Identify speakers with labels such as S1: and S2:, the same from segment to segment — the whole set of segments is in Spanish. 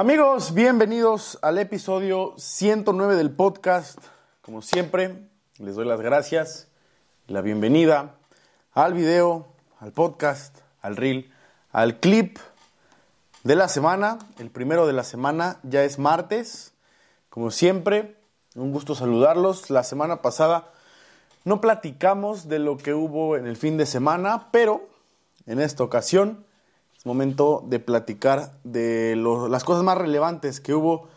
S1: Amigos, bienvenidos al episodio 109 del podcast. Como siempre, les doy las gracias la bienvenida al video, al podcast, al reel, al clip de la semana. El primero de la semana ya es martes. Como siempre, un gusto saludarlos. La semana pasada no platicamos de lo que hubo en el fin de semana, pero en esta ocasión es momento de platicar de las cosas más relevantes que hubo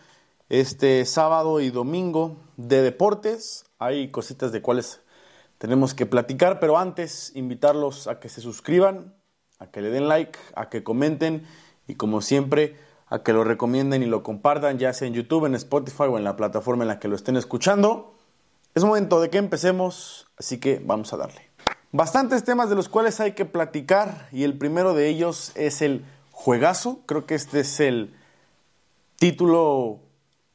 S1: este sábado y domingo de deportes. Hay cositas de cuales tenemos que platicar, pero antes invitarlos a que se suscriban, a que le den like, a que comenten y como siempre a que lo recomienden y lo compartan, ya sea en YouTube, en Spotify o en la plataforma en la que lo estén escuchando. Es momento de que empecemos, así que vamos a darle. Bastantes temas de los cuales hay que platicar y el primero de ellos es el juegazo. Creo que este es el título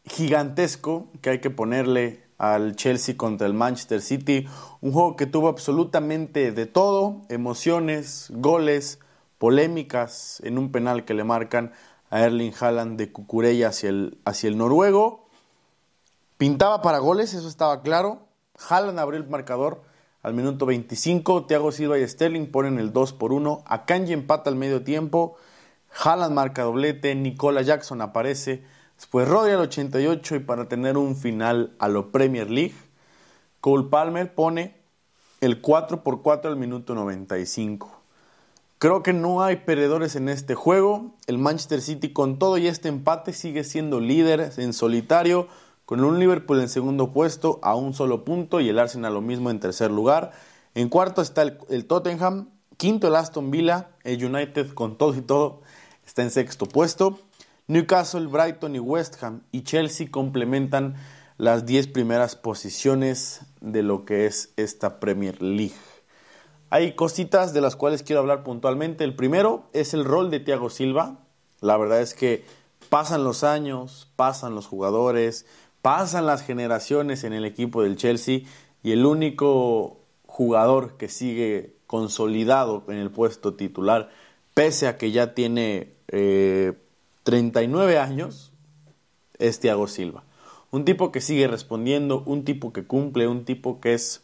S1: gigantesco que hay que ponerle al Chelsea contra el Manchester City. Un juego que tuvo absolutamente de todo, emociones, goles, polémicas en un penal que le marcan a Erling Haaland de Cucurella hacia el, hacia el noruego. Pintaba para goles, eso estaba claro. Haaland abrió el marcador al minuto 25, Thiago Silva y Sterling ponen el 2 por 1. Akanji empata al medio tiempo. Haaland marca doblete. Nicola Jackson aparece. Después Rodri al 88 y para tener un final a lo Premier League, Cole Palmer pone el 4 por 4 al minuto 95. Creo que no hay perdedores en este juego. El Manchester City con todo y este empate sigue siendo líder en solitario con un Liverpool en segundo puesto a un solo punto y el Arsenal lo mismo en tercer lugar. En cuarto está el, Tottenham, quinto el Aston Villa, el United con todo y todo está en sexto puesto. Newcastle, Brighton y West Ham y Chelsea complementan las 10 primeras posiciones de lo que es esta Premier League. Hay cositas de las cuales quiero hablar puntualmente. El primero es el rol de Thiago Silva. La verdad es que pasan los años, pasan los jugadores, pasan las generaciones en el equipo del Chelsea y el único jugador que sigue consolidado en el puesto titular, pese a que ya tiene 39 eh, años, es Thiago Silva. Un tipo que sigue respondiendo, un tipo que cumple, un tipo que es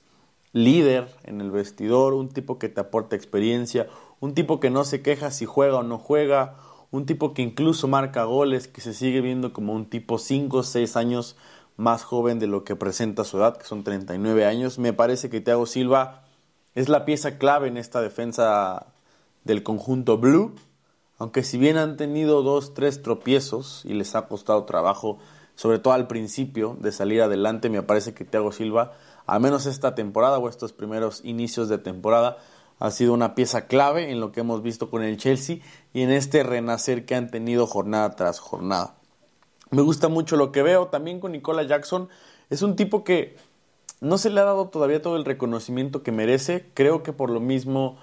S1: líder en el vestidor, un tipo que te aporta experiencia, un tipo que no se queja si juega o no juega, un tipo que incluso marca goles, que se sigue viendo como un tipo 5 o 6 años más joven de lo que presenta su edad, que son 39 años. Me parece que Thiago Silva es la pieza clave en esta defensa del conjunto blue, aunque si bien han tenido dos, tres tropiezos y les ha costado trabajo, sobre todo al principio de salir adelante, me parece que Thiago Silva, al menos esta temporada o estos primeros inicios de temporada, ha sido una pieza clave en lo que hemos visto con el Chelsea y en este renacer que han tenido jornada tras jornada. Me gusta mucho lo que veo también con Nicola Jackson. Es un tipo que no se le ha dado todavía todo el reconocimiento que merece. Creo que por lo mismo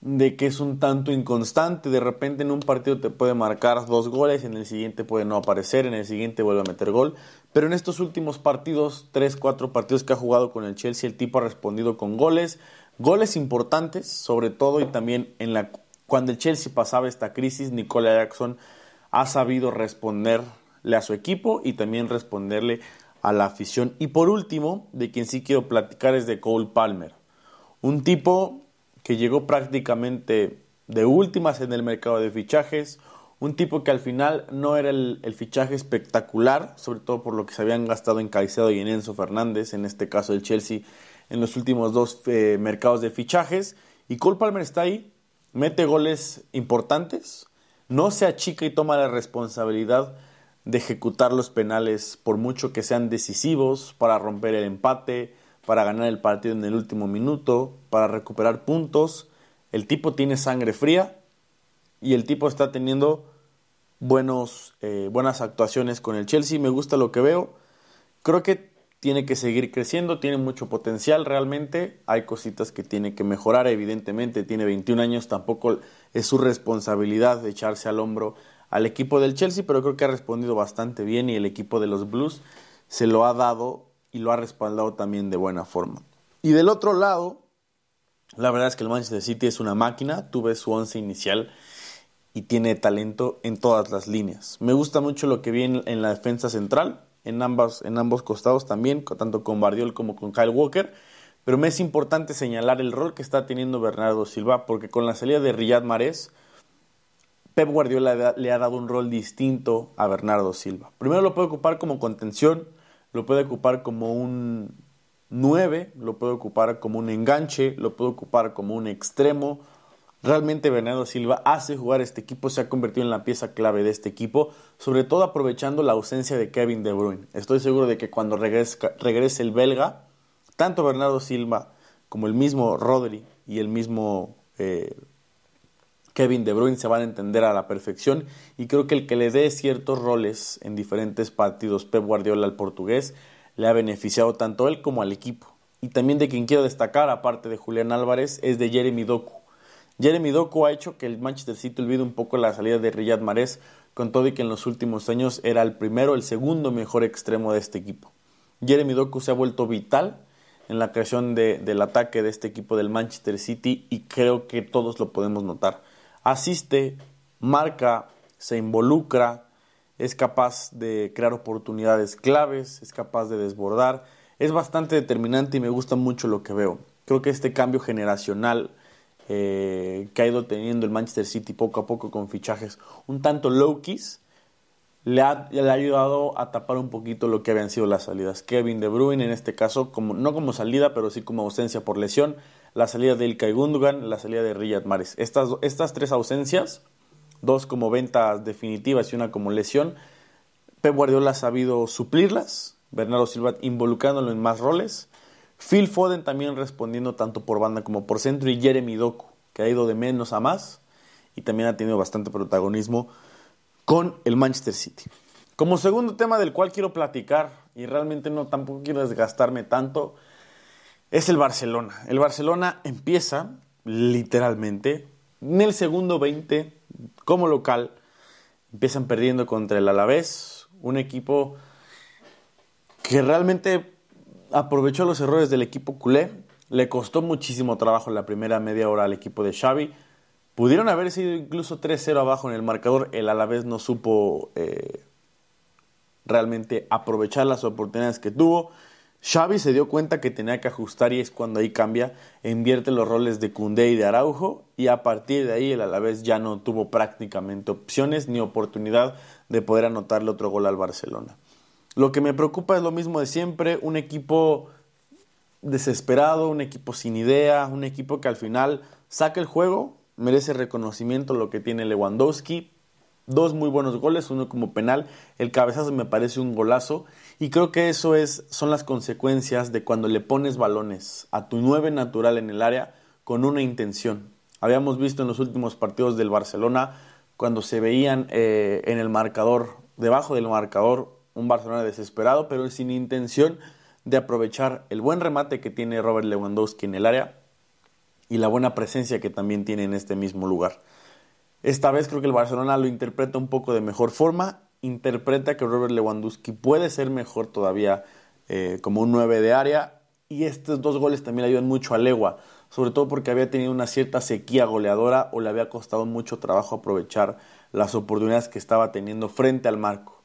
S1: de que es un tanto inconstante. De repente en un partido te puede marcar dos goles, en el siguiente puede no aparecer, en el siguiente vuelve a meter gol. Pero en estos últimos partidos, tres, cuatro partidos que ha jugado con el Chelsea, el tipo ha respondido con goles, Goles importantes, sobre todo y también en la cuando el Chelsea pasaba esta crisis, Nicola Jackson ha sabido responderle a su equipo y también responderle a la afición. Y por último, de quien sí quiero platicar es de Cole Palmer, un tipo que llegó prácticamente de últimas en el mercado de fichajes, un tipo que al final no era el, fichaje espectacular, sobre todo por lo que se habían gastado en Caicedo y en Enzo Fernández, en este caso el Chelsea en los últimos dos eh, mercados de fichajes. Y Cole Palmer está ahí, mete goles importantes, no se achica y toma la responsabilidad de ejecutar los penales por mucho que sean decisivos para romper el empate, para ganar el partido en el último minuto, para recuperar puntos. El tipo tiene sangre fría y el tipo está teniendo buenos, eh, buenas actuaciones con el Chelsea. Me gusta lo que veo. Creo que tiene que seguir creciendo, tiene mucho potencial realmente, hay cositas que tiene que mejorar, evidentemente tiene 21 años, tampoco es su responsabilidad de echarse al hombro al equipo del Chelsea, pero creo que ha respondido bastante bien y el equipo de los Blues se lo ha dado y lo ha respaldado también de buena forma. Y del otro lado, la verdad es que el Manchester City es una máquina, tú ves su once inicial y tiene talento en todas las líneas. Me gusta mucho lo que vi en, la defensa central, en, ambas, en ambos costados también, tanto con Bardiol como con Kyle Walker. Pero me es importante señalar el rol que está teniendo Bernardo Silva, porque con la salida de Riyad Mahrez, Pep Guardiola le ha dado un rol distinto a Bernardo Silva. Primero lo puede ocupar como contención, lo puede ocupar como un 9, lo puede ocupar como un enganche, lo puede ocupar como un extremo. Realmente Bernardo Silva hace jugar este equipo, se ha convertido en la pieza clave de este equipo, sobre todo aprovechando la ausencia de Kevin De Bruyne. Estoy seguro de que cuando regrese, el belga, tanto Bernardo Silva como el mismo Rodri y el mismo eh, Kevin De Bruyne se van a entender a la perfección y creo que el que le dé ciertos roles en diferentes partidos Pep Guardiola al portugués le ha beneficiado tanto a él como al equipo. Y también de quien quiero destacar, aparte de Julián Álvarez, es de Jeremy Doku. Jeremy Doku ha hecho que el Manchester City olvide un poco la salida de Riyad Mahrez, con todo y que en los últimos años era el primero, el segundo mejor extremo de este equipo. Jeremy Doku se ha vuelto vital en la creación del ataque de este equipo del Manchester City y creo que todos lo podemos notar asiste, marca, se involucra, es capaz de crear oportunidades claves, es capaz de desbordar, es bastante determinante y me gusta mucho lo que veo. Creo que este cambio generacional eh, que ha ido teniendo el Manchester City poco a poco con fichajes un tanto low-keys, le ha, le ha, ayudado a tapar un poquito lo que habían sido las salidas. Kevin De Bruyne en este caso, como, no como salida, pero sí como ausencia por lesión, la salida de Ilkay Gundogan, la salida de Riyad Mahrez. Estas, estas tres ausencias, dos como ventas definitivas y una como lesión, Pep Guardiola ha sabido suplirlas, Bernardo Silva involucrándolo en más roles, Phil Foden también respondiendo tanto por banda como por centro y Jeremy Doku, que ha ido de menos a más y también ha tenido bastante protagonismo con el Manchester City. Como segundo tema del cual quiero platicar, y realmente no tampoco quiero desgastarme tanto, es el Barcelona. El Barcelona empieza literalmente en el segundo 20 como local. Empiezan perdiendo contra el Alavés, un equipo que realmente aprovechó los errores del equipo culé. Le costó muchísimo trabajo la primera media hora al equipo de Xavi. Pudieron haber sido incluso 3-0 abajo en el marcador. El Alavés no supo eh, realmente aprovechar las oportunidades que tuvo. Xavi se dio cuenta que tenía que ajustar y es cuando ahí cambia invierte los roles de Cundé y de Araujo y a partir de ahí el Alavés ya no tuvo prácticamente opciones ni oportunidad de poder anotarle otro gol al Barcelona. Lo que me preocupa es lo mismo de siempre, un equipo desesperado, un equipo sin idea, un equipo que al final saca el juego, merece reconocimiento lo que tiene Lewandowski, dos muy buenos goles, uno como penal, el cabezazo me parece un golazo. Y creo que eso es, son las consecuencias de cuando le pones balones a tu nueve natural en el área con una intención. Habíamos visto en los últimos partidos del Barcelona cuando se veían eh, en el marcador, debajo del marcador, un Barcelona desesperado, pero sin intención de aprovechar el buen remate que tiene Robert Lewandowski en el área y la buena presencia que también tiene en este mismo lugar. Esta vez creo que el Barcelona lo interpreta un poco de mejor forma, interpreta que Robert Lewandowski puede ser mejor todavía eh, como un 9 de área y estos dos goles también ayudan mucho a Legua, sobre todo porque había tenido una cierta sequía goleadora o le había costado mucho trabajo aprovechar las oportunidades que estaba teniendo frente al marco.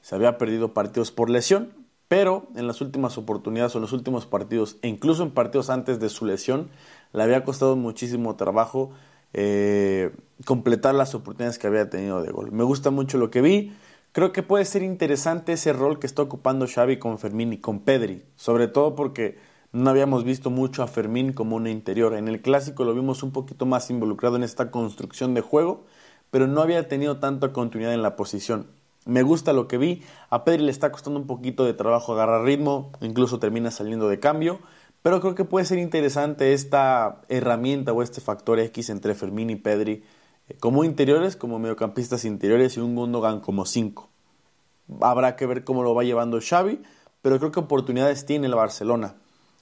S1: Se había perdido partidos por lesión, pero en las últimas oportunidades o en los últimos partidos, e incluso en partidos antes de su lesión, le había costado muchísimo trabajo eh, completar las oportunidades que había tenido de gol. Me gusta mucho lo que vi. Creo que puede ser interesante ese rol que está ocupando Xavi con Fermín y con Pedri, sobre todo porque no habíamos visto mucho a Fermín como un interior. En el clásico lo vimos un poquito más involucrado en esta construcción de juego, pero no había tenido tanta continuidad en la posición. Me gusta lo que vi. A Pedri le está costando un poquito de trabajo agarrar ritmo, incluso termina saliendo de cambio. Pero creo que puede ser interesante esta herramienta o este factor X entre Fermín y Pedri eh, como interiores, como mediocampistas interiores y un Gundogan como 5. Habrá que ver cómo lo va llevando Xavi, pero creo que oportunidades tiene el Barcelona.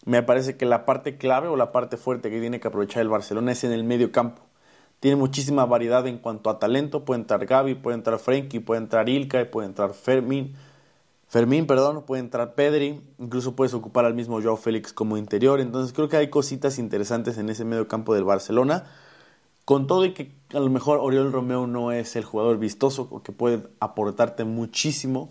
S1: Me parece que la parte clave o la parte fuerte que tiene que aprovechar el Barcelona es en el medio campo. Tiene muchísima variedad en cuanto a talento. Puede entrar Gaby, puede entrar Frenkie, puede entrar Ilkay, puede entrar Fermín, Fermín, perdón, puede entrar Pedri, incluso puedes ocupar al mismo Joao Félix como interior, entonces creo que hay cositas interesantes en ese medio campo del Barcelona. Con todo y que a lo mejor Oriol Romeo no es el jugador vistoso que puede aportarte muchísimo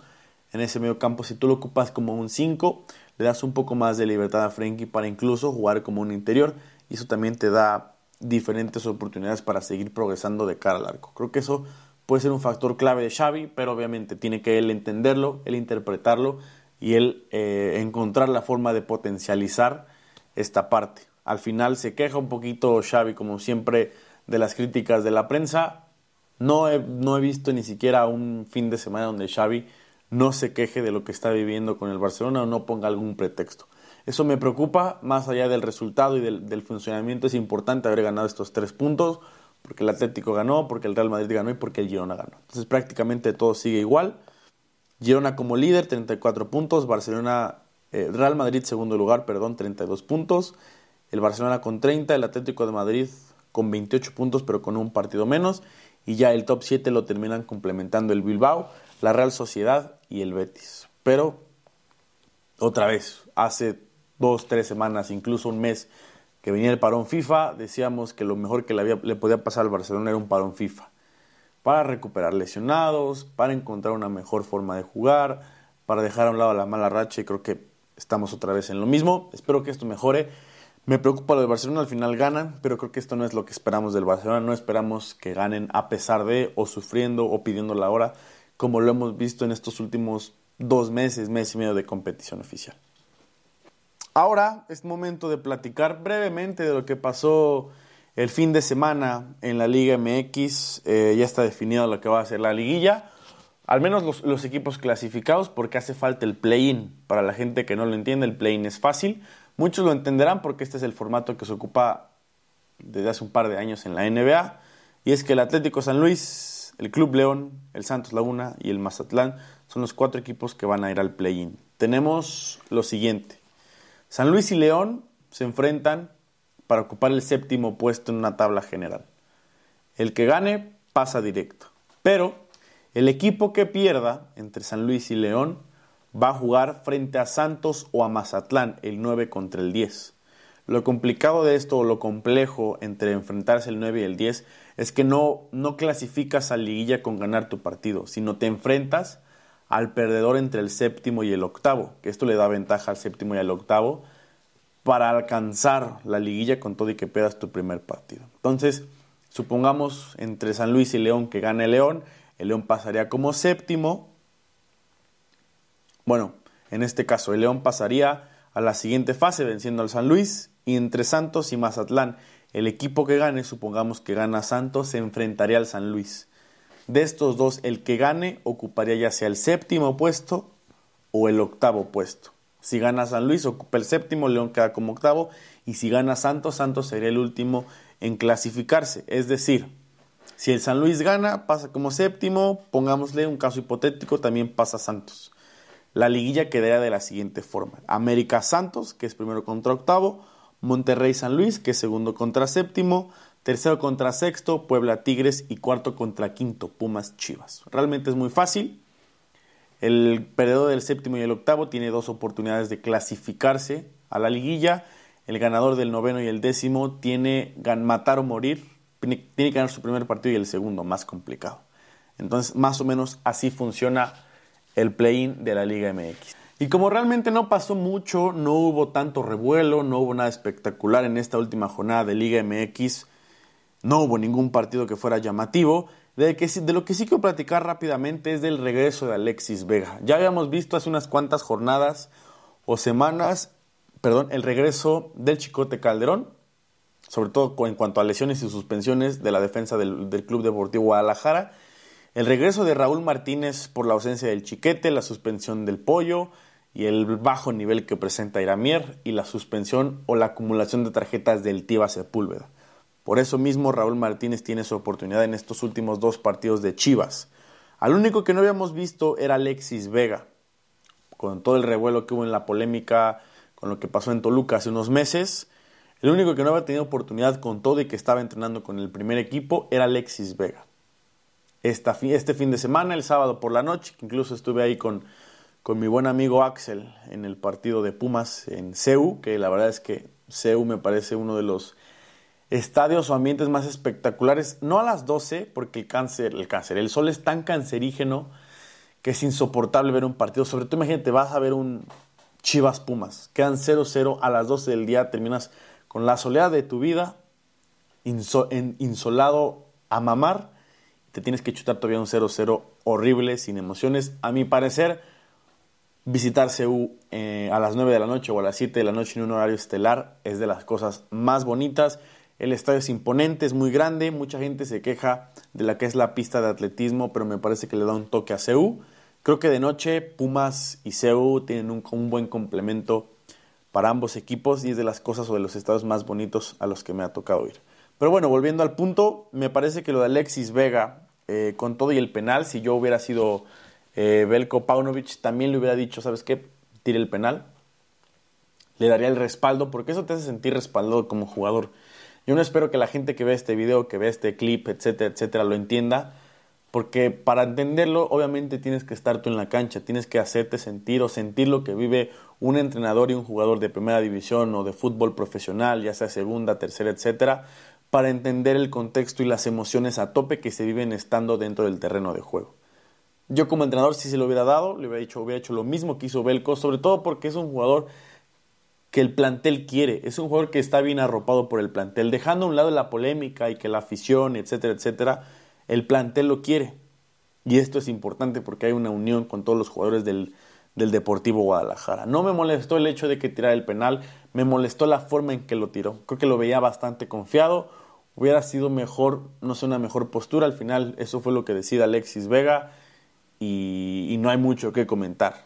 S1: en ese medio campo, si tú lo ocupas como un 5, le das un poco más de libertad a Frenkie para incluso jugar como un interior y eso también te da diferentes oportunidades para seguir progresando de cara al arco. Creo que eso puede ser un factor clave de Xavi, pero obviamente tiene que él entenderlo, él interpretarlo y él eh, encontrar la forma de potencializar esta parte. Al final se queja un poquito Xavi, como siempre, de las críticas de la prensa. No he, no he visto ni siquiera un fin de semana donde Xavi no se queje de lo que está viviendo con el Barcelona o no ponga algún pretexto. Eso me preocupa, más allá del resultado y del, funcionamiento, es importante haber ganado estos tres puntos, porque el Atlético ganó, porque el Real Madrid ganó y porque el Girona ganó. Entonces prácticamente todo sigue igual. Girona como líder, 34 puntos. Barcelona, eh, Real Madrid segundo lugar, perdón, 32 puntos. El Barcelona con 30, el Atlético de Madrid con 28 puntos, pero con un partido menos. Y ya el top 7 lo terminan complementando el Bilbao, la Real Sociedad y el Betis. Pero, otra vez, hace dos, tres semanas, incluso un mes, que venía el parón FIFA, decíamos que lo mejor que le, le podía pasar al Barcelona era un parón FIFA. Para recuperar lesionados, para encontrar una mejor forma de jugar, para dejar a un lado la mala racha y creo que estamos otra vez en lo mismo. Espero que esto mejore. Me preocupa lo del Barcelona, al final ganan, pero creo que esto no es lo que esperamos del Barcelona. No esperamos que ganen a pesar de, o sufriendo, o pidiendo la hora, como lo hemos visto en estos últimos dos meses, mes y medio de competición oficial. Ahora es momento de platicar brevemente de lo que pasó el fin de semana en la Liga MX. Eh, ya está definido lo que va a ser la liguilla. Al menos los, equipos clasificados porque hace falta el play-in. Para la gente que no lo entiende, el play-in es fácil. Muchos lo entenderán porque este es el formato que se ocupa desde hace un par de años en la NBA. Y es que el Atlético San Luis, el Club León, el Santos Laguna y el Mazatlán son los cuatro equipos que van a ir al play-in. Tenemos lo siguiente. San Luis y León se enfrentan para ocupar el séptimo puesto en una tabla general. El que gane pasa directo. Pero el equipo que pierda entre San Luis y León va a jugar frente a Santos o a Mazatlán, el 9 contra el 10. Lo complicado de esto o lo complejo entre enfrentarse el 9 y el 10 es que no, no clasificas a liguilla con ganar tu partido, sino te enfrentas al perdedor entre el séptimo y el octavo, que esto le da ventaja al séptimo y al octavo para alcanzar la liguilla con todo y que pierdas tu primer partido. Entonces, supongamos entre San Luis y León que gane León, el León pasaría como séptimo. Bueno, en este caso, el León pasaría a la siguiente fase venciendo al San Luis y entre Santos y Mazatlán, el equipo que gane, supongamos que gana Santos, se enfrentaría al San Luis. De estos dos, el que gane ocuparía ya sea el séptimo puesto o el octavo puesto. Si gana San Luis, ocupa el séptimo, León queda como octavo. Y si gana Santos, Santos sería el último en clasificarse. Es decir, si el San Luis gana, pasa como séptimo, pongámosle un caso hipotético, también pasa Santos. La liguilla quedaría de la siguiente forma. América Santos, que es primero contra octavo, Monterrey San Luis, que es segundo contra séptimo, tercero contra sexto, Puebla Tigres y cuarto contra quinto, Pumas Chivas. Realmente es muy fácil. El perdedor del séptimo y el octavo tiene dos oportunidades de clasificarse a la liguilla. El ganador del noveno y el décimo tiene matar o morir. Tiene que ganar su primer partido y el segundo, más complicado. Entonces, más o menos así funciona el play-in de la Liga MX. Y como realmente no pasó mucho, no hubo tanto revuelo, no hubo nada espectacular en esta última jornada de Liga MX, no hubo ningún partido que fuera llamativo. De, lo que sí quiero platicar rápidamente es del regreso de Alexis Vega. Ya habíamos visto hace unas cuantas jornadas o semanas, perdón, el regreso del Chicote Calderón, sobre todo en cuanto a lesiones y suspensiones de la defensa del, del Club Deportivo Guadalajara. El regreso de Raúl Martínez por la ausencia del Chiquete, la suspensión del Pollo y el bajo nivel que presenta Iramier y la suspensión o la acumulación de tarjetas del Tiva Sepúlveda. Por eso mismo Raúl Martínez tiene su oportunidad en estos últimos dos partidos de Chivas. Al único que no habíamos visto era Alexis Vega, con todo el revuelo que hubo en la polémica con lo que pasó en Toluca hace unos meses. El único que no había tenido oportunidad con todo y que estaba entrenando con el primer equipo era Alexis Vega. este fin de semana, el sábado por la noche, incluso estuve ahí con, con mi buen amigo Axel en el partido de Pumas en CEU, que la verdad es que CEU me parece uno de los estadios o ambientes más espectaculares, no a las 12, porque el cáncer, el cáncer, el sol es tan cancerígeno que es insoportable ver un partido. Sobre todo, imagínate, vas a ver un Chivas Pumas, quedan 0-0 a las 12 del día, terminas con la soledad de tu vida, insolado a mamar, te tienes que chutar todavía un 0-0 horrible, sin emociones. A mi parecer, visitar CU eh, a las 9 de la noche o a las 7 de la noche en un horario estelar es de las cosas más bonitas. El estadio es imponente, es muy grande, mucha gente se queja de la que es la pista de atletismo, pero me parece que le da un toque a CEU. Creo que de noche Pumas y CEU tienen un, buen complemento para ambos equipos y es de las cosas o de los estadios más bonitos a los que me ha tocado ir. Pero bueno, volviendo al punto, me parece que lo de Alexis Vega, eh, con todo y el penal, si yo hubiera sido eh, Belko Paunovic, también le hubiera dicho, ¿sabes qué? Tire el penal. Le daría el respaldo, porque eso te hace sentir respaldado como jugador. Yo no espero que la gente que ve este video, que ve este clip, etcétera, etcétera, lo entienda, porque para entenderlo obviamente tienes que estar tú en la cancha, tienes que hacerte sentir o sentir lo que vive un entrenador y un jugador de primera división o de fútbol profesional, ya sea segunda, tercera, etcétera, para entender el contexto y las emociones a tope que se viven estando dentro del terreno de juego. Yo como entrenador si se lo hubiera dado, le hubiera dicho, hubiera hecho lo mismo que hizo Belco, sobre todo porque es un jugador que el plantel quiere. Es un jugador que está bien arropado por el plantel. Dejando a un lado la polémica y que la afición, etcétera, etcétera, el plantel lo quiere. Y esto es importante porque hay una unión con todos los jugadores del, del Deportivo Guadalajara. No me molestó el hecho de que tirara el penal, me molestó la forma en que lo tiró. Creo que lo veía bastante confiado. Hubiera sido mejor, no sé, una mejor postura. Al final, eso fue lo que decide Alexis Vega y, y no hay mucho que comentar.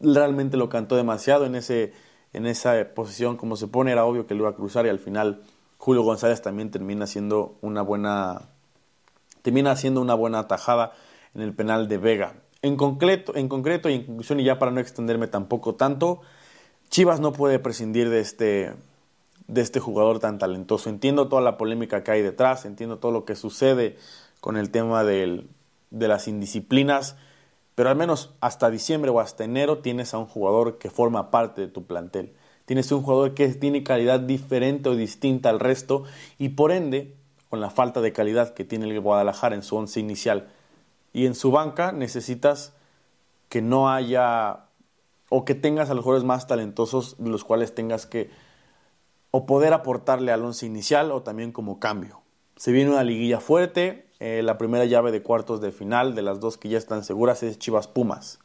S1: Realmente lo cantó demasiado en ese en esa posición como se pone, era obvio que lo iba a cruzar y al final Julio González también termina siendo una buena termina haciendo una buena tajada en el penal de Vega. En concreto, en concreto y en conclusión y ya para no extenderme tampoco tanto, Chivas no puede prescindir de este de este jugador tan talentoso. Entiendo toda la polémica que hay detrás, entiendo todo lo que sucede con el tema del, de las indisciplinas, pero al menos hasta diciembre o hasta enero tienes a un jugador que forma parte de tu plantel. Tienes un jugador que tiene calidad diferente o distinta al resto y por ende, con la falta de calidad que tiene el Guadalajara en su once inicial y en su banca, necesitas que no haya o que tengas a los jugadores más talentosos de los cuales tengas que o poder aportarle al once inicial o también como cambio. Se viene una liguilla fuerte, eh, la primera llave de cuartos de final, de las dos que ya están seguras, es Chivas Pumas.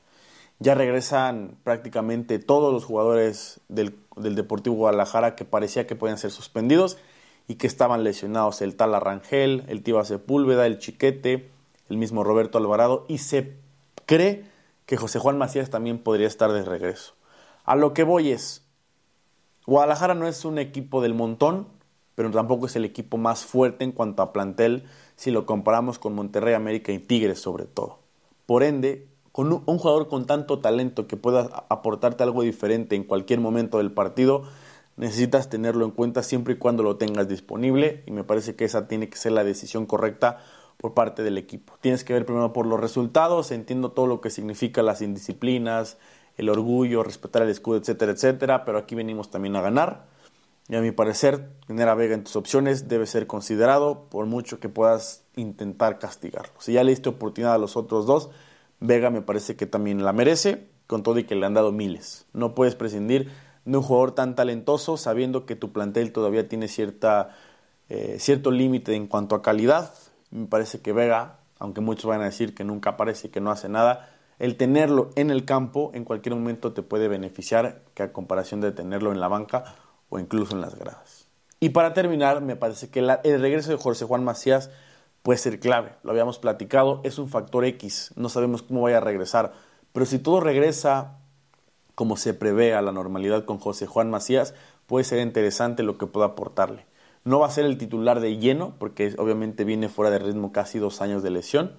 S1: Ya regresan prácticamente todos los jugadores del, Deportivo Guadalajara que parecía que podían ser suspendidos y que estaban lesionados. El tal Arrangel, el Tiba Sepúlveda, el Chiquete, el mismo Roberto Alvarado y se cree que José Juan Macías también podría estar de regreso. A lo que voy es, Guadalajara no es un equipo del montón, pero tampoco es el equipo más fuerte en cuanto a plantel si lo comparamos con Monterrey, América y Tigres sobre todo. Por ende, con un, jugador con tanto talento que pueda aportarte algo diferente en cualquier momento del partido, necesitas tenerlo en cuenta siempre y cuando lo tengas disponible y me parece que esa tiene que ser la decisión correcta por parte del equipo. Tienes que ver primero por los resultados, entiendo todo lo que significa las indisciplinas, el orgullo, respetar el escudo, etcétera, etcétera, pero aquí venimos también a ganar. Y a mi parecer, tener a Vega en tus opciones debe ser considerado por mucho que puedas intentar castigarlo. Si ya le diste oportunidad a los otros dos, Vega me parece que también la merece, con todo y que le han dado miles. No puedes prescindir de un jugador tan talentoso sabiendo que tu plantel todavía tiene cierta, eh, cierto límite en cuanto a calidad. Me parece que Vega, aunque muchos van a decir que nunca aparece y que no hace nada, el tenerlo en el campo en cualquier momento te puede beneficiar que a comparación de tenerlo en la banca o incluso en las gradas. Y para terminar, me parece que el regreso de José Juan Macías puede ser clave. Lo habíamos platicado, es un factor X, no sabemos cómo vaya a regresar, pero si todo regresa como se prevé a la normalidad con José Juan Macías, puede ser interesante lo que pueda aportarle. No va a ser el titular de lleno, porque obviamente viene fuera de ritmo casi dos años de lesión,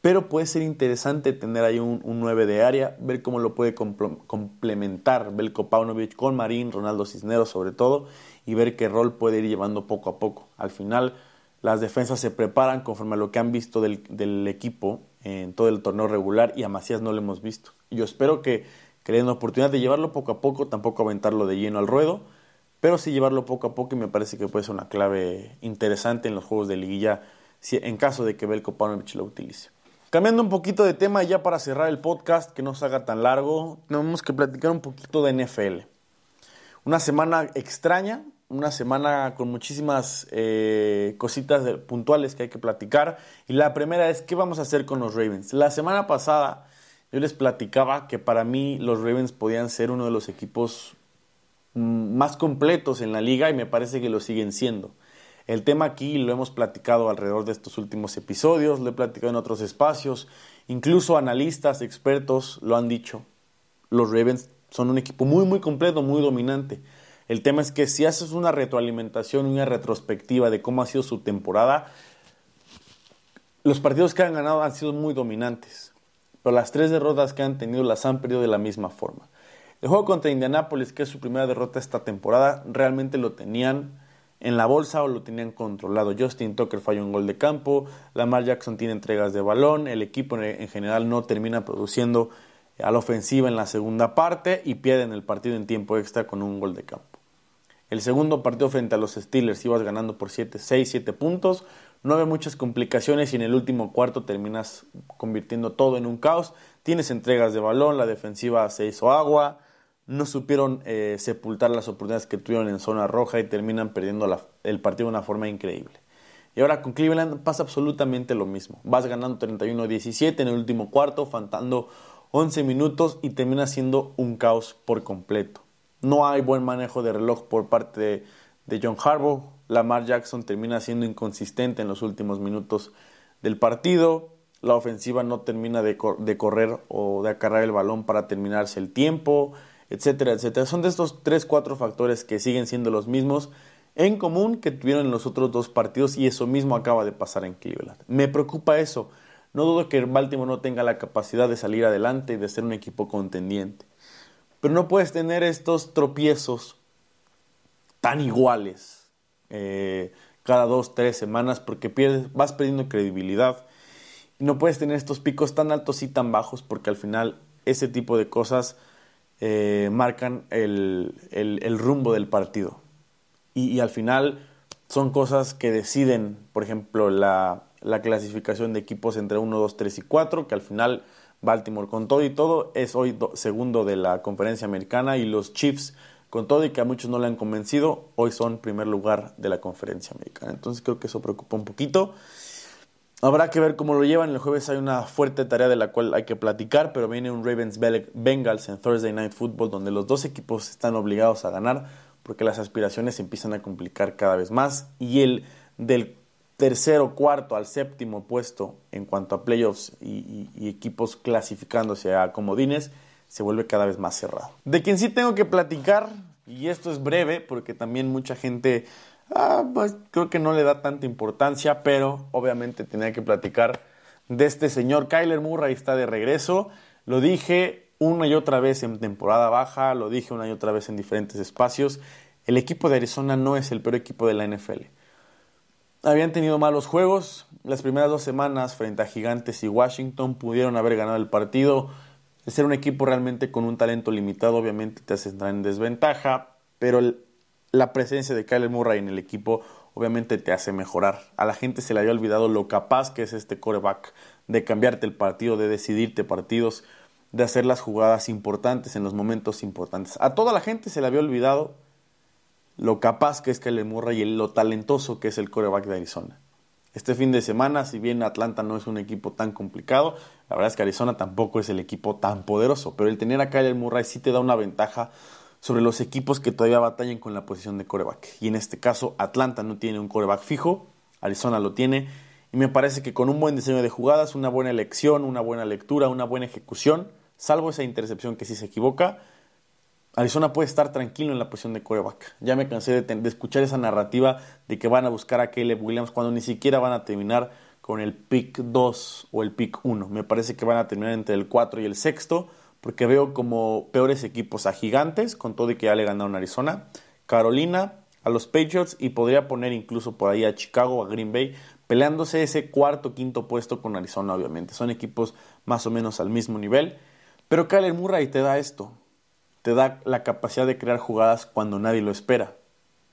S1: pero puede ser interesante tener ahí un, 9 de área, ver cómo lo puede complementar Belko Paunovic con Marín, Ronaldo Cisneros sobre todo, y ver qué rol puede ir llevando poco a poco. Al final, las defensas se preparan conforme a lo que han visto del, equipo en todo el torneo regular y a Macías no lo hemos visto. Yo espero que, que la oportunidad de llevarlo poco a poco, tampoco aventarlo de lleno al ruedo, pero sí llevarlo poco a poco y me parece que puede ser una clave interesante en los juegos de liguilla en caso de que Belko Paunovic lo utilice. Cambiando un poquito de tema ya para cerrar el podcast, que no se haga tan largo, tenemos que platicar un poquito de NFL. Una semana extraña, una semana con muchísimas eh, cositas puntuales que hay que platicar. Y la primera es, ¿qué vamos a hacer con los Ravens? La semana pasada yo les platicaba que para mí los Ravens podían ser uno de los equipos mm, más completos en la liga y me parece que lo siguen siendo. El tema aquí lo hemos platicado alrededor de estos últimos episodios, lo he platicado en otros espacios, incluso analistas, expertos lo han dicho. Los Ravens son un equipo muy, muy completo, muy dominante. El tema es que si haces una retroalimentación, una retrospectiva de cómo ha sido su temporada, los partidos que han ganado han sido muy dominantes, pero las tres derrotas que han tenido las han perdido de la misma forma. El juego contra Indianapolis, que es su primera derrota esta temporada, realmente lo tenían en la bolsa o lo tenían controlado. Justin Tucker falló un gol de campo, Lamar Jackson tiene entregas de balón, el equipo en general no termina produciendo a la ofensiva en la segunda parte y pierden el partido en tiempo extra con un gol de campo. El segundo partido frente a los Steelers ibas ganando por 7, 6, 7 puntos, no había muchas complicaciones y en el último cuarto terminas convirtiendo todo en un caos. Tienes entregas de balón, la defensiva se hizo agua, no supieron eh, sepultar las oportunidades que tuvieron en zona roja y terminan perdiendo el partido de una forma increíble. Y ahora con Cleveland pasa absolutamente lo mismo. Vas ganando 31-17 en el último cuarto, faltando 11 minutos y termina siendo un caos por completo. No hay buen manejo de reloj por parte de, John Harbaugh. Lamar Jackson termina siendo inconsistente en los últimos minutos del partido. La ofensiva no termina de, de correr o de acarrar el balón para terminarse el tiempo etcétera, etcétera. Son de estos tres, cuatro factores que siguen siendo los mismos en común que tuvieron en los otros dos partidos y eso mismo acaba de pasar en Cleveland. Me preocupa eso. No dudo que Baltimore no tenga la capacidad de salir adelante y de ser un equipo contendiente. Pero no puedes tener estos tropiezos tan iguales eh, cada dos, tres semanas porque pierdes, vas perdiendo credibilidad. No puedes tener estos picos tan altos y tan bajos porque al final ese tipo de cosas eh, marcan el, rumbo del partido. Y, al final son cosas que deciden, por ejemplo, la, clasificación de equipos entre 1, 2, 3 y 4, que al final Baltimore con todo y todo es hoy segundo de la conferencia americana y los Chiefs con todo y que a muchos no le han convencido, hoy son primer lugar de la conferencia americana. Entonces creo que eso preocupa un poquito. Habrá que ver cómo lo llevan. El jueves hay una fuerte tarea de la cual hay que platicar, pero viene un Ravens Bengals en Thursday Night Football donde los dos equipos están obligados a ganar porque las aspiraciones se empiezan a complicar cada vez más y el del tercero, cuarto al séptimo puesto en cuanto a playoffs y, y equipos clasificándose a comodines se vuelve cada vez más cerrado. De quien sí tengo que platicar, y esto es breve porque también mucha gente Ah, pues creo que no le da tanta importancia, pero obviamente tenía que platicar de este señor. Kyler Murray está de regreso. Lo dije una y otra vez en temporada baja, lo dije una y otra vez en diferentes espacios. El equipo de Arizona no es el peor equipo de la NFL. Habían tenido malos juegos. Las primeras dos semanas frente a Gigantes y Washington pudieron haber ganado el partido. Ser un equipo realmente con un talento limitado, obviamente te hace entrar en desventaja, pero el, la presencia de Kyler Murray en el equipo obviamente te hace mejorar. A la gente se le había olvidado lo capaz que es este coreback de cambiarte el partido, de decidirte partidos, de hacer las jugadas importantes en los momentos importantes. A toda la gente se le había olvidado lo capaz que es Kyler Murray y lo talentoso que es el coreback de Arizona. Este fin de semana, si bien Atlanta no es un equipo tan complicado, la verdad es que Arizona tampoco es el equipo tan poderoso, pero el tener a Kyler Murray sí te da una ventaja sobre los equipos que todavía batallan con la posición de coreback. Y en este caso, Atlanta no tiene un coreback fijo, Arizona lo tiene. Y me parece que con un buen diseño de jugadas, una buena elección, una buena lectura, una buena ejecución, salvo esa intercepción que sí se equivoca, Arizona puede estar tranquilo en la posición de coreback. Ya me cansé de, escuchar esa narrativa de que van a buscar a Caleb Williams cuando ni siquiera van a terminar con el pick 2 o el pick 1. Me parece que van a terminar entre el 4 y el sexto porque veo como peores equipos a Gigantes, con todo y que ya le ganaron a Arizona, Carolina, a los Patriots y podría poner incluso por ahí a Chicago a Green Bay, peleándose ese cuarto quinto puesto con Arizona, obviamente. Son equipos más o menos al mismo nivel. Pero Kyler Murray te da esto, te da la capacidad de crear jugadas cuando nadie lo espera.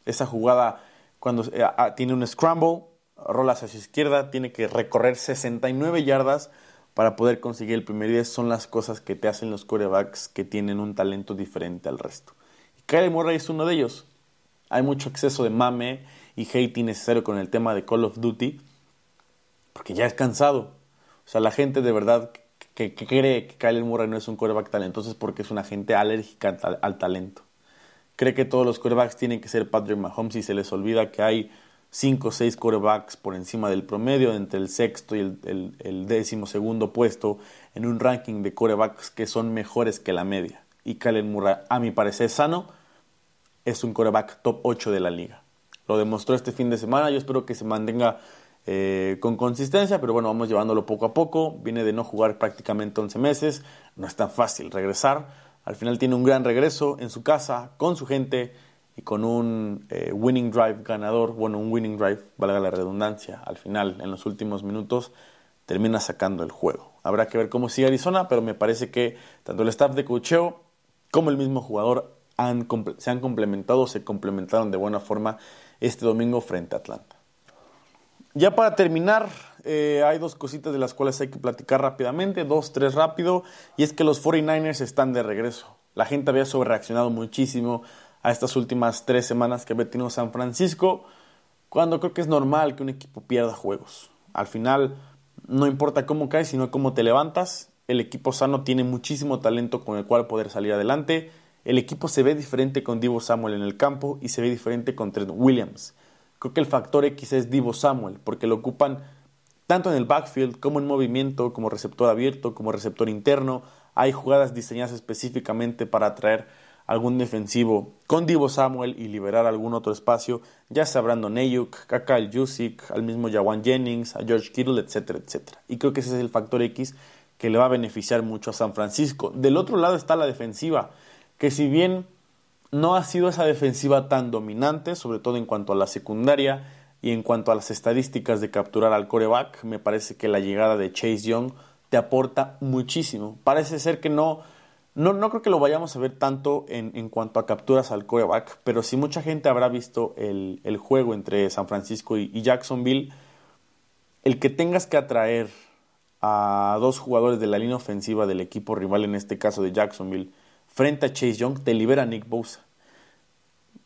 S1: Esa jugada cuando eh, tiene un scramble, rolas hacia izquierda, tiene que recorrer 69 yardas para poder conseguir el primer 10. Son las cosas que te hacen los corebacks que tienen un talento diferente al resto. Y Kyle Murray es uno de ellos. Hay mucho exceso de mame y hate innecesario con el tema de Call of Duty, porque ya es cansado. O sea, la gente de verdad que, cree que Kyle Murray no es un coreback talentoso es porque es una gente alérgica al, talento. Cree que todos los corebacks tienen que ser Patrick Mahomes y se les olvida que hay 5 o 6 corebacks por encima del promedio, entre el sexto y el, décimo segundo puesto en un ranking de corebacks que son mejores que la media. Y Kyle Murray, a mi parecer sano, es un coreback top 8 de la liga. Lo demostró este fin de semana, yo espero que se mantenga eh, con consistencia, pero bueno, vamos llevándolo poco a poco. Viene de no jugar prácticamente 11 meses, no es tan fácil regresar. Al final tiene un gran regreso en su casa, con su gente y con un eh, winning drive ganador, bueno, un winning drive, valga la redundancia, al final, en los últimos minutos, termina sacando el juego. Habrá que ver cómo sigue Arizona, pero me parece que tanto el staff de cocheo como el mismo jugador se han complementado, se complementaron de buena forma este domingo frente a Atlanta. Ya para terminar, eh, hay dos cositas de las cuales hay que platicar rápidamente, dos, tres rápido, y es que los 49ers están de regreso. La gente había sobrereaccionado muchísimo a estas últimas tres semanas que había tenido San Francisco, cuando creo que es normal que un equipo pierda juegos. Al final, no importa cómo caes, sino cómo te levantas. El equipo sano tiene muchísimo talento con el cual poder salir adelante el equipo se ve diferente con Divo Samuel en el campo y se ve diferente con Trent Williams. Creo que el factor X es Divo Samuel, porque lo ocupan tanto en el backfield como en movimiento, como receptor abierto, como receptor interno. Hay jugadas diseñadas específicamente para atraer algún defensivo con Divo Samuel y liberar algún otro espacio, ya sea Brandon Ayuk, Kyle Jusic, al mismo Jawan Jennings, a George Kittle, etcétera, etcétera. Y creo que ese es el factor X que le va a beneficiar mucho a San Francisco. Del otro lado está la defensiva que si bien no ha sido esa defensiva tan dominante, sobre todo en cuanto a la secundaria y en cuanto a las estadísticas de capturar al coreback, me parece que la llegada de Chase Young te aporta muchísimo. Parece ser que no, no, no creo que lo vayamos a ver tanto en, en, cuanto a capturas al coreback, pero si mucha gente habrá visto el, el juego entre San Francisco y, Jacksonville, el que tengas que atraer a dos jugadores de la línea ofensiva del equipo rival, en este caso de Jacksonville, frente a Chase Young, te libera Nick Bosa.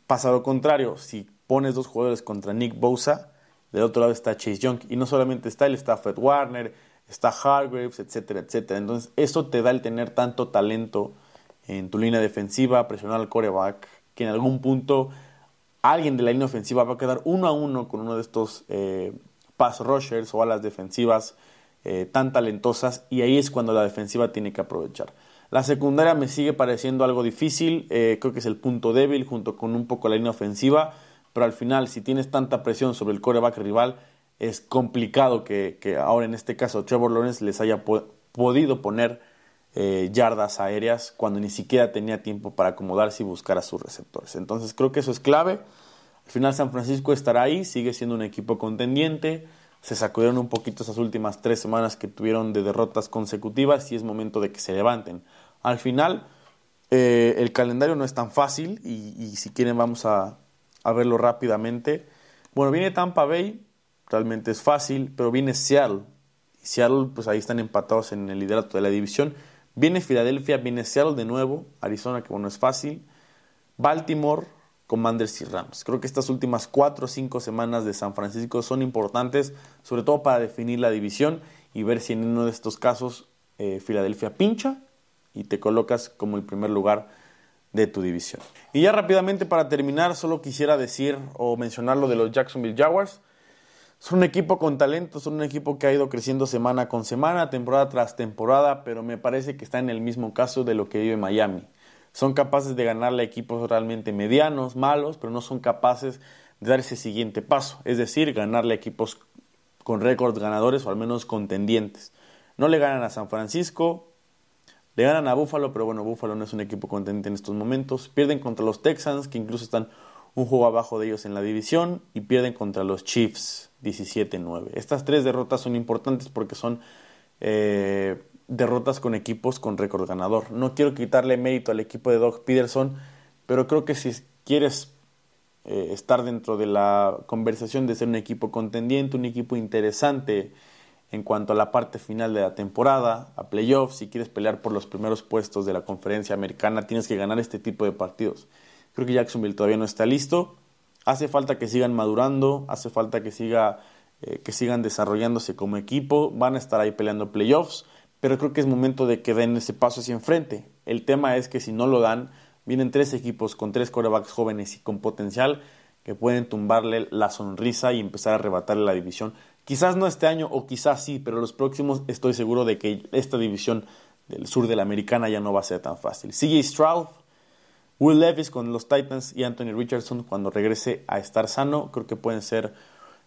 S1: Pasa lo contrario, si pones dos jugadores contra Nick Bosa, del otro lado está Chase Young. Y no solamente está él, está Fred Warner, está Hargraves, etcétera, etcétera. Entonces, eso te da el tener tanto talento en tu línea defensiva, presionar al coreback, que en algún punto alguien de la línea ofensiva va a quedar uno a uno con uno de estos eh, pass rushers o alas defensivas eh, tan talentosas, y ahí es cuando la defensiva tiene que aprovechar. La secundaria me sigue pareciendo algo difícil, eh, creo que es el punto débil junto con un poco la línea ofensiva, pero al final si tienes tanta presión sobre el coreback rival, es complicado que, ahora en este caso Trevor Lawrence les haya podido poner eh, yardas aéreas cuando ni siquiera tenía tiempo para acomodarse y buscar a sus receptores. Entonces creo que eso es clave. Al final San Francisco estará ahí, sigue siendo un equipo contendiente. Se sacudieron un poquito esas últimas tres semanas que tuvieron de derrotas consecutivas y es momento de que se levanten. Al final, eh, el calendario no es tan fácil y, si quieren vamos a, verlo rápidamente. Bueno, viene Tampa Bay, realmente es fácil, pero viene Seattle. Seattle, pues ahí están empatados en el liderato de la división. Viene Filadelfia, viene Seattle de nuevo, Arizona, que bueno, es fácil. Baltimore, Commanders y Rams. Creo que estas últimas cuatro o cinco semanas de San Francisco son importantes, sobre todo para definir la división y ver si en uno de estos casos eh, Filadelfia pincha y te colocas como el primer lugar de tu división. Y ya rápidamente para terminar, solo quisiera decir o mencionar lo de los Jacksonville Jaguars. Son un equipo con talento, son un equipo que ha ido creciendo semana con semana, temporada tras temporada, pero me parece que está en el mismo caso de lo que vive Miami. Son capaces de ganarle a equipos realmente medianos, malos, pero no son capaces de dar ese siguiente paso, es decir, ganarle a equipos con récords ganadores o al menos contendientes. No le ganan a San Francisco, le ganan a Buffalo, pero bueno, Buffalo no es un equipo contente en estos momentos. Pierden contra los Texans, que incluso están un juego abajo de ellos en la división, y pierden contra los Chiefs 17-9. Estas tres derrotas son importantes porque son eh, derrotas con equipos con récord ganador. No quiero quitarle mérito al equipo de Doug Peterson, pero creo que si quieres eh, estar dentro de la conversación de ser un equipo contendiente, un equipo interesante en cuanto a la parte final de la temporada, a playoffs, si quieres pelear por los primeros puestos de la conferencia americana, tienes que ganar este tipo de partidos. Creo que Jacksonville todavía no está listo. Hace falta que sigan madurando, hace falta que, siga, eh, que sigan desarrollándose como equipo, van a estar ahí peleando playoffs, pero creo que es momento de que den ese paso hacia enfrente. El tema es que si no lo dan, vienen tres equipos con tres corebacks jóvenes y con potencial que pueden tumbarle la sonrisa y empezar a arrebatarle la división. Quizás no este año o quizás sí, pero los próximos estoy seguro de que esta división del sur de la americana ya no va a ser tan fácil. CJ Stroud, Will Levis con los Titans y Anthony Richardson cuando regrese a estar sano, creo que pueden ser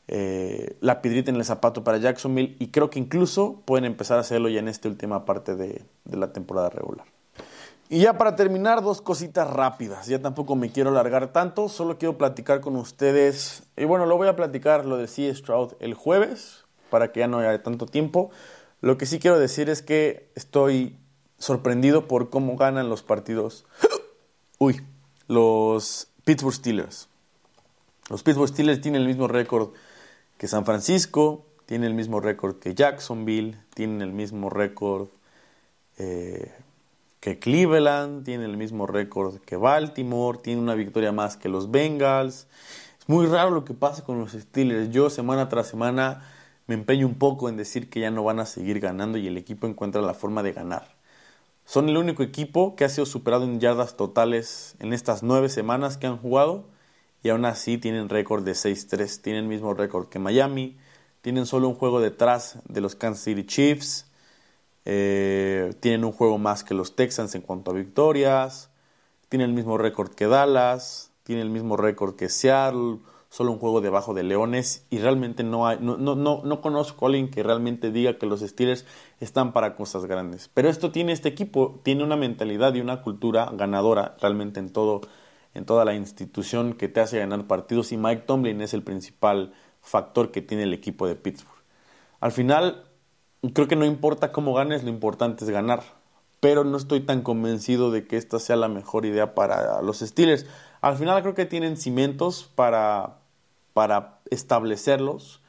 S1: eh, la piedrita en el zapato para Jacksonville y creo que incluso pueden empezar a hacerlo ya en esta última parte de la temporada regular. Y ya para terminar, dos cositas rápidas. Ya tampoco me quiero alargar tanto, solo quiero platicar con ustedes. Y bueno, lo voy a platicar lo de C. Stroud el jueves, para que ya no haya tanto tiempo. Lo que sí quiero decir es que estoy sorprendido por cómo ganan los partidos. Uy, los Pittsburgh Steelers. Los Pittsburgh Steelers tienen el mismo récord que San Francisco, tienen el mismo récord que Jacksonville, tienen el mismo récord. Eh, que Cleveland, tiene el mismo récord que Baltimore, tiene una victoria más que los Bengals. Es muy raro lo que pasa con los Steelers. Yo semana tras semana me empeño un poco en decir que ya no van a seguir ganando y el equipo encuentra la forma de ganar. Son el único equipo que ha sido superado en yardas totales en estas nueve semanas que han jugado y aún así tienen récord de 6-3. Tienen el mismo récord que Miami, tienen solo un juego detrás de los Kansas City Chiefs eh, tienen un juego más que los Texans en cuanto a victorias. Tienen el mismo récord que Dallas. Tienen el mismo récord que Seattle. Solo un juego debajo de Leones. Y realmente no, hay, no, no, no, no conozco a alguien que realmente diga que los Steelers están para cosas grandes. Pero esto tiene este equipo. Tiene una mentalidad y una cultura ganadora realmente en todo en toda la institución que te hace ganar partidos y Mike Tomlin es el principal factor que tiene el equipo de Pittsburgh. Al final creo que no importa cómo ganes, lo importante es ganar. Pero no estoy tan convencido de que esta sea la mejor idea para los Steelers. Al final creo que tienen cimientos para, para establecerlos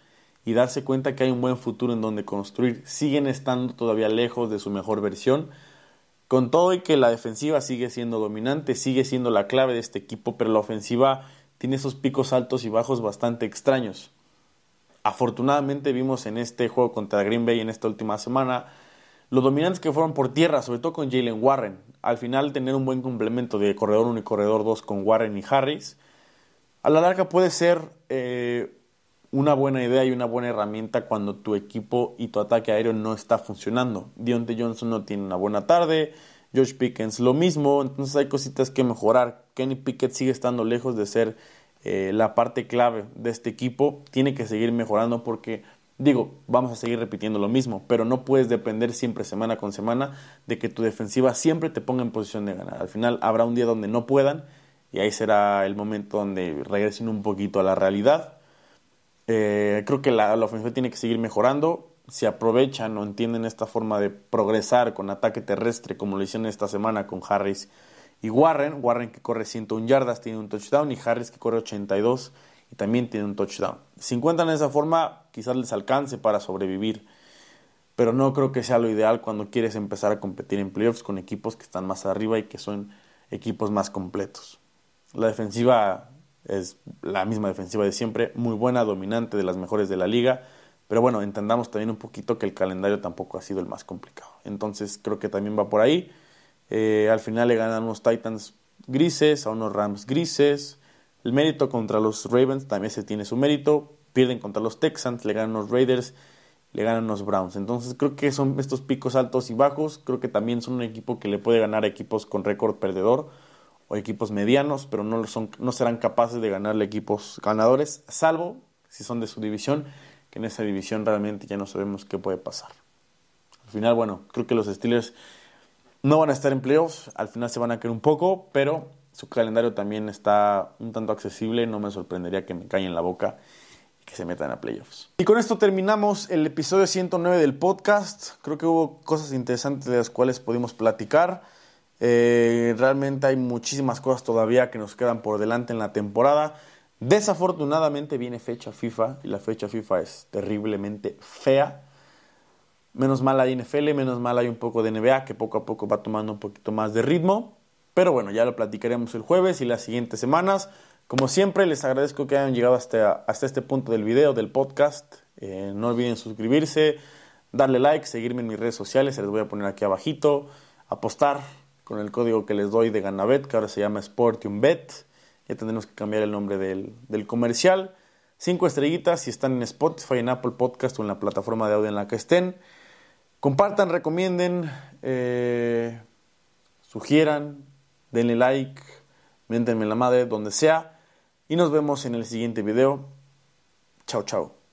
S1: y darse cuenta que hay un buen futuro en donde construir. Siguen estando todavía lejos de su mejor versión. Con todo y que la defensiva sigue siendo dominante, sigue siendo la clave de este equipo, pero la ofensiva tiene esos picos altos y bajos bastante extraños. Afortunadamente vimos en este juego contra Green Bay en esta última semana los dominantes que fueron por tierra, sobre todo con Jalen Warren. Al final tener un buen complemento de corredor 1 y corredor 2 con Warren y Harris, a la larga puede ser eh, una buena idea y una buena herramienta cuando tu equipo y tu ataque aéreo no está funcionando. Dionte Johnson no tiene una buena tarde, Josh Pickens lo mismo, entonces hay cositas que mejorar. Kenny Pickett sigue estando lejos de ser eh, la parte clave de este equipo tiene que seguir mejorando porque, digo, vamos a seguir repitiendo lo mismo, pero no puedes depender siempre semana con semana de que tu defensiva siempre te ponga en posición de ganar. Al final habrá un día donde no puedan y ahí será el momento donde regresen un poquito a la realidad. Eh, creo que la, la ofensiva tiene que seguir mejorando. Si aprovechan o entienden esta forma de progresar con ataque terrestre, como lo hicieron esta semana con Harris y Warren, Warren que corre 101 yardas tiene un touchdown y Harris que corre 82 y también tiene un touchdown. Si encuentran esa forma, quizás les alcance para sobrevivir, pero no creo que sea lo ideal cuando quieres empezar a competir en playoffs con equipos que están más arriba y que son equipos más completos. La defensiva es la misma defensiva de siempre, muy buena, dominante, de las mejores de la liga, pero bueno, entendamos también un poquito que el calendario tampoco ha sido el más complicado. Entonces creo que también va por ahí. Eh, al final le ganan unos Titans grises, a unos Rams grises. El mérito contra los Ravens también se tiene su mérito. Pierden contra los Texans, le ganan los Raiders, le ganan los Browns. Entonces creo que son estos picos altos y bajos. Creo que también son un equipo que le puede ganar a equipos con récord perdedor o equipos medianos, pero no, son, no serán capaces de ganarle equipos ganadores, salvo si son de su división, que en esa división realmente ya no sabemos qué puede pasar. Al final, bueno, creo que los Steelers no van a estar en playoffs, al final se van a caer un poco, pero su calendario también está un tanto accesible, no me sorprendería que me en la boca y que se metan a playoffs. Y con esto terminamos el episodio 109 del podcast. Creo que hubo cosas interesantes de las cuales pudimos platicar. Eh, realmente hay muchísimas cosas todavía que nos quedan por delante en la temporada. Desafortunadamente viene fecha FIFA y la fecha FIFA es terriblemente fea. Menos mal hay NFL, menos mal hay un poco de NBA que poco a poco va tomando un poquito más de ritmo. Pero bueno, ya lo platicaremos el jueves y las siguientes semanas. Como siempre, les agradezco que hayan llegado hasta, hasta este punto del video, del podcast. Eh, no olviden suscribirse, darle like, seguirme en mis redes sociales, se les voy a poner aquí abajito, apostar con el código que les doy de Ganabet, que ahora se llama SportiumBet. Ya tendremos que cambiar el nombre del, del comercial. Cinco estrellitas si están en Spotify, en Apple Podcast o en la plataforma de audio en la que estén. Compartan, recomienden, eh, sugieran, denle like, miéntenme la madre, donde sea. Y nos vemos en el siguiente video. Chao, chao.